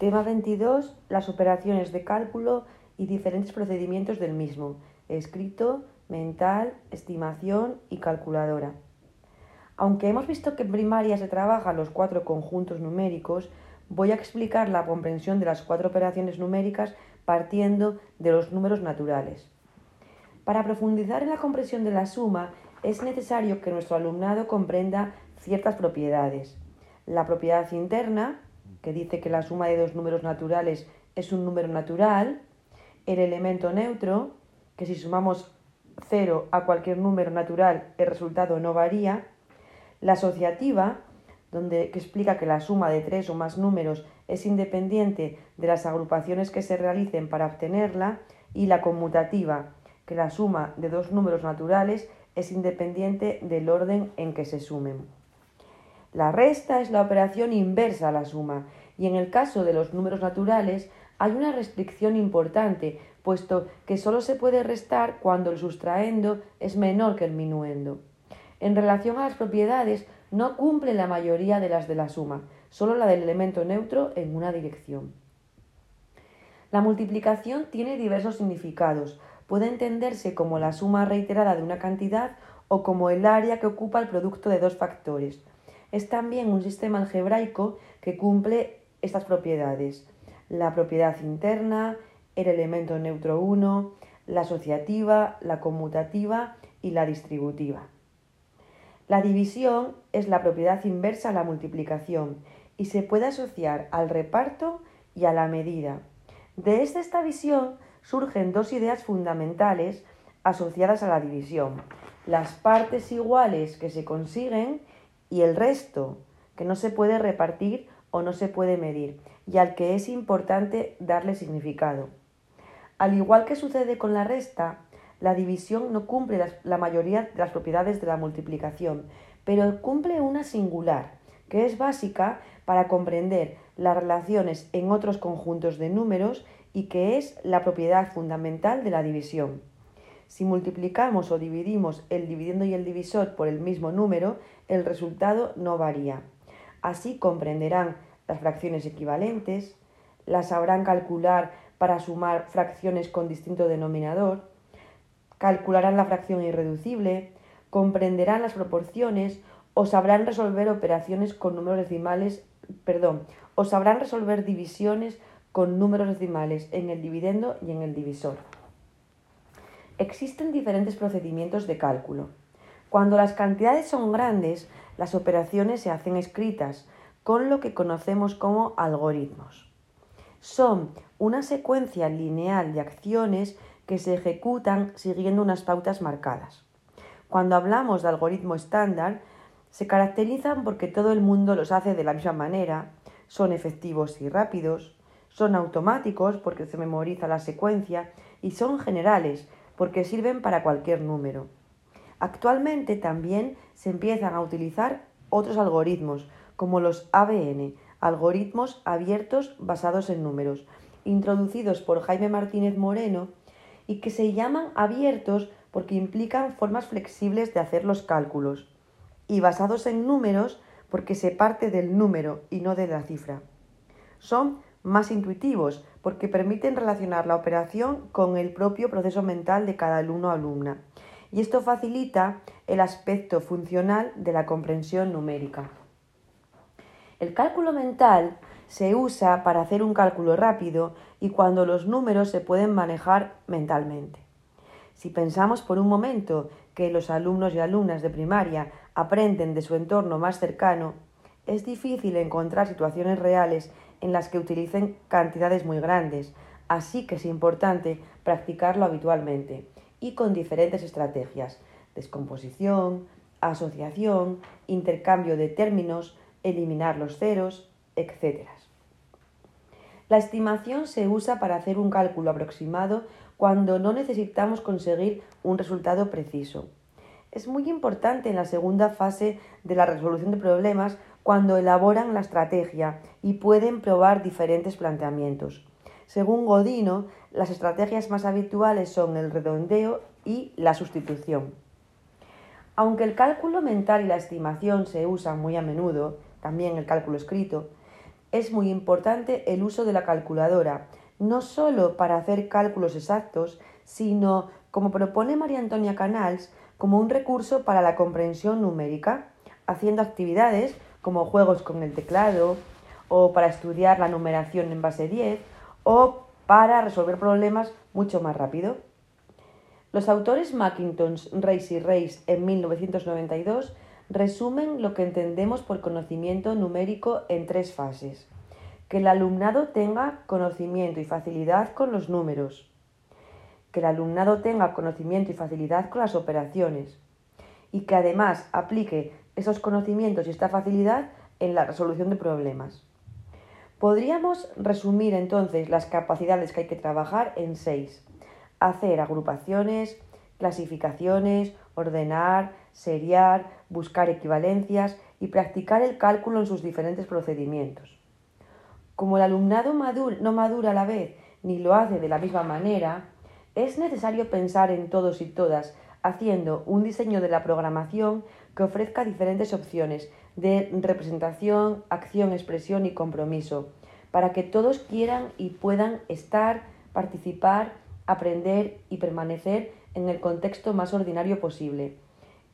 Tema 22. Las operaciones de cálculo y diferentes procedimientos del mismo. Escrito, mental, estimación y calculadora. Aunque hemos visto que en primaria se trabajan los cuatro conjuntos numéricos, voy a explicar la comprensión de las cuatro operaciones numéricas partiendo de los números naturales. Para profundizar en la comprensión de la suma, es necesario que nuestro alumnado comprenda ciertas propiedades. La propiedad interna, que dice que la suma de dos números naturales es un número natural, el elemento neutro, que si sumamos 0 a cualquier número natural el resultado no varía, la asociativa, donde, que explica que la suma de tres o más números es independiente de las agrupaciones que se realicen para obtenerla, y la conmutativa, que la suma de dos números naturales es independiente del orden en que se sumen. La resta es la operación inversa a la suma y en el caso de los números naturales hay una restricción importante, puesto que solo se puede restar cuando el sustraendo es menor que el minuendo. En relación a las propiedades, no cumple la mayoría de las de la suma, solo la del elemento neutro en una dirección. La multiplicación tiene diversos significados. Puede entenderse como la suma reiterada de una cantidad o como el área que ocupa el producto de dos factores. Es también un sistema algebraico que cumple estas propiedades. La propiedad interna, el elemento neutro 1, la asociativa, la conmutativa y la distributiva. La división es la propiedad inversa a la multiplicación y se puede asociar al reparto y a la medida. De esta visión surgen dos ideas fundamentales asociadas a la división. Las partes iguales que se consiguen y el resto, que no se puede repartir o no se puede medir, y al que es importante darle significado. Al igual que sucede con la resta, la división no cumple la mayoría de las propiedades de la multiplicación, pero cumple una singular, que es básica para comprender las relaciones en otros conjuntos de números y que es la propiedad fundamental de la división. Si multiplicamos o dividimos el dividendo y el divisor por el mismo número, el resultado no varía. Así comprenderán las fracciones equivalentes, las sabrán calcular para sumar fracciones con distinto denominador, calcularán la fracción irreducible, comprenderán las proporciones o sabrán resolver operaciones con números decimales, perdón, o sabrán resolver divisiones con números decimales en el dividendo y en el divisor. Existen diferentes procedimientos de cálculo. Cuando las cantidades son grandes, las operaciones se hacen escritas, con lo que conocemos como algoritmos. Son una secuencia lineal de acciones que se ejecutan siguiendo unas pautas marcadas. Cuando hablamos de algoritmo estándar, se caracterizan porque todo el mundo los hace de la misma manera, son efectivos y rápidos, son automáticos porque se memoriza la secuencia y son generales porque sirven para cualquier número. Actualmente también se empiezan a utilizar otros algoritmos, como los ABN, algoritmos abiertos basados en números, introducidos por Jaime Martínez Moreno y que se llaman abiertos porque implican formas flexibles de hacer los cálculos, y basados en números porque se parte del número y no de la cifra. Son más intuitivos porque permiten relacionar la operación con el propio proceso mental de cada alumno o alumna. Y esto facilita el aspecto funcional de la comprensión numérica. El cálculo mental se usa para hacer un cálculo rápido y cuando los números se pueden manejar mentalmente. Si pensamos por un momento que los alumnos y alumnas de primaria aprenden de su entorno más cercano, es difícil encontrar situaciones reales en las que utilicen cantidades muy grandes, así que es importante practicarlo habitualmente y con diferentes estrategias, descomposición, asociación, intercambio de términos, eliminar los ceros, etc. La estimación se usa para hacer un cálculo aproximado cuando no necesitamos conseguir un resultado preciso. Es muy importante en la segunda fase de la resolución de problemas cuando elaboran la estrategia y pueden probar diferentes planteamientos. Según Godino, las estrategias más habituales son el redondeo y la sustitución. Aunque el cálculo mental y la estimación se usan muy a menudo, también el cálculo escrito, es muy importante el uso de la calculadora, no solo para hacer cálculos exactos, sino, como propone María Antonia Canals, como un recurso para la comprensión numérica, haciendo actividades como juegos con el teclado, o para estudiar la numeración en base 10, o para resolver problemas mucho más rápido. Los autores Macintosh, Reis y Reis en 1992 resumen lo que entendemos por conocimiento numérico en tres fases. Que el alumnado tenga conocimiento y facilidad con los números. Que el alumnado tenga conocimiento y facilidad con las operaciones. Y que además aplique esos conocimientos y esta facilidad en la resolución de problemas. Podríamos resumir entonces las capacidades que hay que trabajar en seis hacer agrupaciones, clasificaciones, ordenar, seriar, buscar equivalencias y practicar el cálculo en sus diferentes procedimientos. Como el alumnado no madura a la vez ni lo hace de la misma manera, es necesario pensar en todos y todas, haciendo un diseño de la programación que ofrezca diferentes opciones de representación, acción, expresión y compromiso, para que todos quieran y puedan estar, participar aprender y permanecer en el contexto más ordinario posible.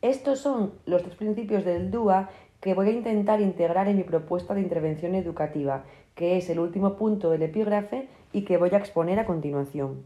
Estos son los tres principios del DUA que voy a intentar integrar en mi propuesta de intervención educativa, que es el último punto del epígrafe y que voy a exponer a continuación.